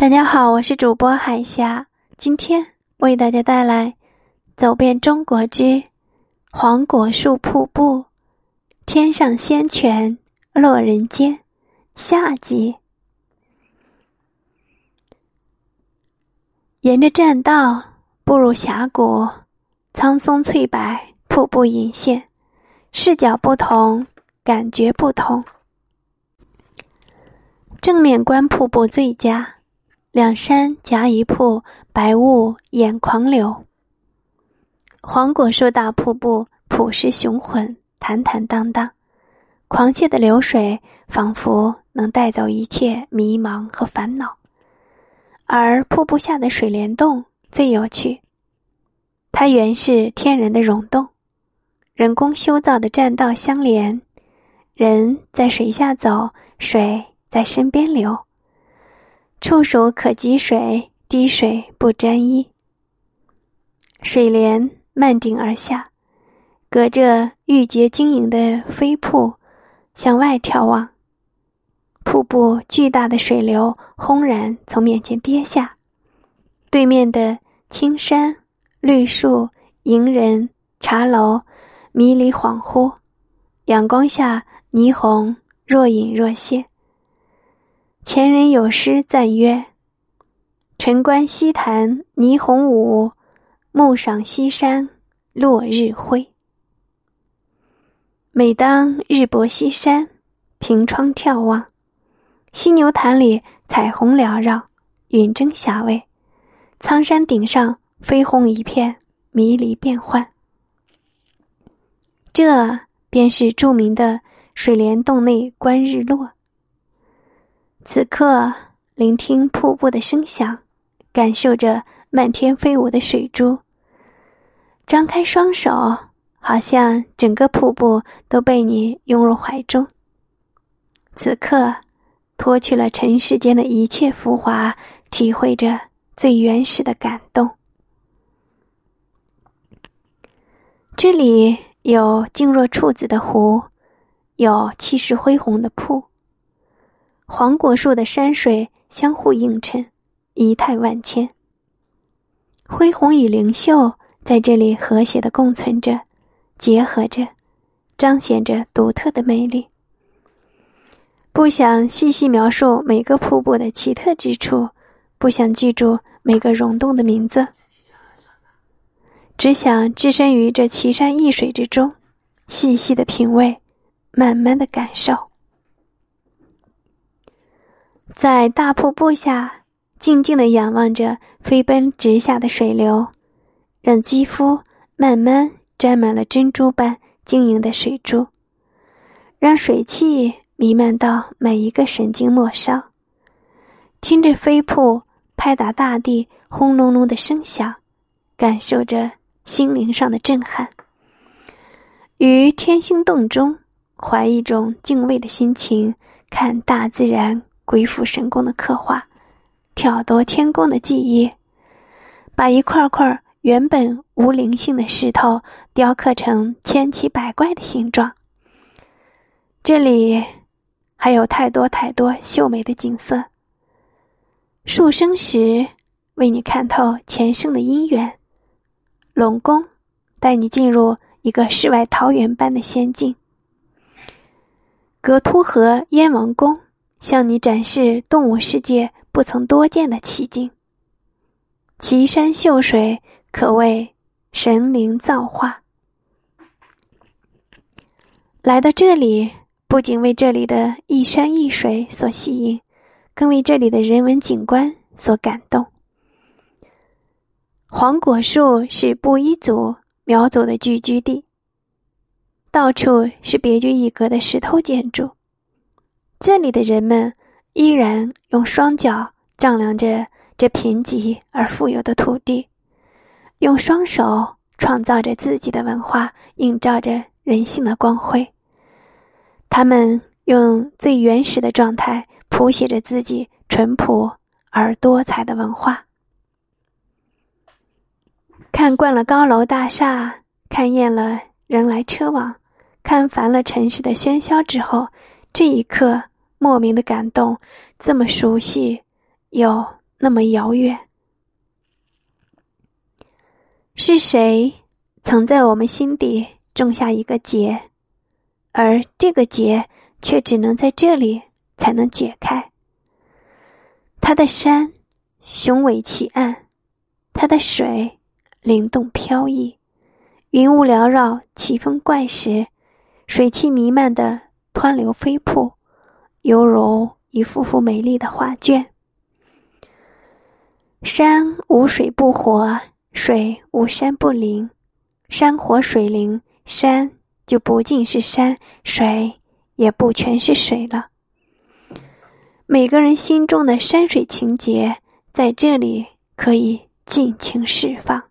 大家好，我是主播海霞，今天为大家带来《走遍中国之黄果树瀑布》，天上仙泉落人间下集。沿着栈道步入峡谷，苍松翠柏，瀑布隐现，视角不同，感觉不同。正面观瀑布最佳。两山夹一瀑，白雾掩狂流。黄果树大瀑布朴实雄浑，坦坦荡荡，狂泻的流水仿佛能带走一切迷茫和烦恼。而瀑布下的水帘洞最有趣，它原是天然的溶洞，人工修造的栈道相连，人在水下走，水在身边流。触手可及水，滴水不沾衣。水帘漫顶而下，隔着玉洁晶莹的飞瀑，向外眺望。瀑布巨大的水流轰然从面前跌下，对面的青山、绿树、迎人、茶楼，迷离恍惚，阳光下霓虹若隐若现。前人有诗赞曰：“晨观西潭霓虹舞，暮赏西山落日辉。”每当日薄西山，凭窗眺望，犀牛潭里彩虹缭绕，云蒸霞蔚；苍山顶上飞红一片，迷离变幻。这便是著名的水帘洞内观日落。此刻，聆听瀑布的声响，感受着漫天飞舞的水珠。张开双手，好像整个瀑布都被你拥入怀中。此刻，脱去了尘世间的一切浮华，体会着最原始的感动。这里有静若处子的湖，有气势恢宏的瀑。黄果树的山水相互映衬，仪态万千。恢宏与灵秀在这里和谐的共存着，结合着，彰显着独特的魅力。不想细细描述每个瀑布的奇特之处，不想记住每个溶洞的名字，只想置身于这奇山异水之中，细细的品味，慢慢的感受。在大瀑布下，静静的仰望着飞奔直下的水流，让肌肤慢慢沾满了珍珠般晶莹的水珠，让水汽弥漫到每一个神经末梢。听着飞瀑拍打大地轰隆隆的声响，感受着心灵上的震撼。于天星洞中，怀一种敬畏的心情，看大自然。鬼斧神工的刻画，挑夺天工的技艺，把一块块原本无灵性的石头雕刻成千奇百怪的形状。这里还有太多太多秀美的景色。树生时为你看透前生的姻缘，龙宫带你进入一个世外桃源般的仙境。格突河燕王宫。向你展示动物世界不曾多见的奇景。奇山秀水可谓神灵造化。来到这里，不仅为这里的一山一水所吸引，更为这里的人文景观所感动。黄果树是布依族苗族的聚居地，到处是别具一格的石头建筑。这里的人们依然用双脚丈量着这贫瘠而富有的土地，用双手创造着自己的文化，映照着人性的光辉。他们用最原始的状态谱写着自己淳朴而多彩的文化。看惯了高楼大厦，看厌了人来车往，看烦了城市的喧嚣之后。这一刻，莫名的感动，这么熟悉，又那么遥远。是谁曾在我们心底种下一个结，而这个结却只能在这里才能解开？它的山雄伟奇岸，它的水灵动飘逸，云雾缭绕，奇峰怪石，水汽弥漫的湍流飞瀑，犹如一幅幅美丽的画卷。山无水不活，水无山不灵。山活水灵，山就不尽是山，水也不全是水了。每个人心中的山水情结，在这里可以尽情释放。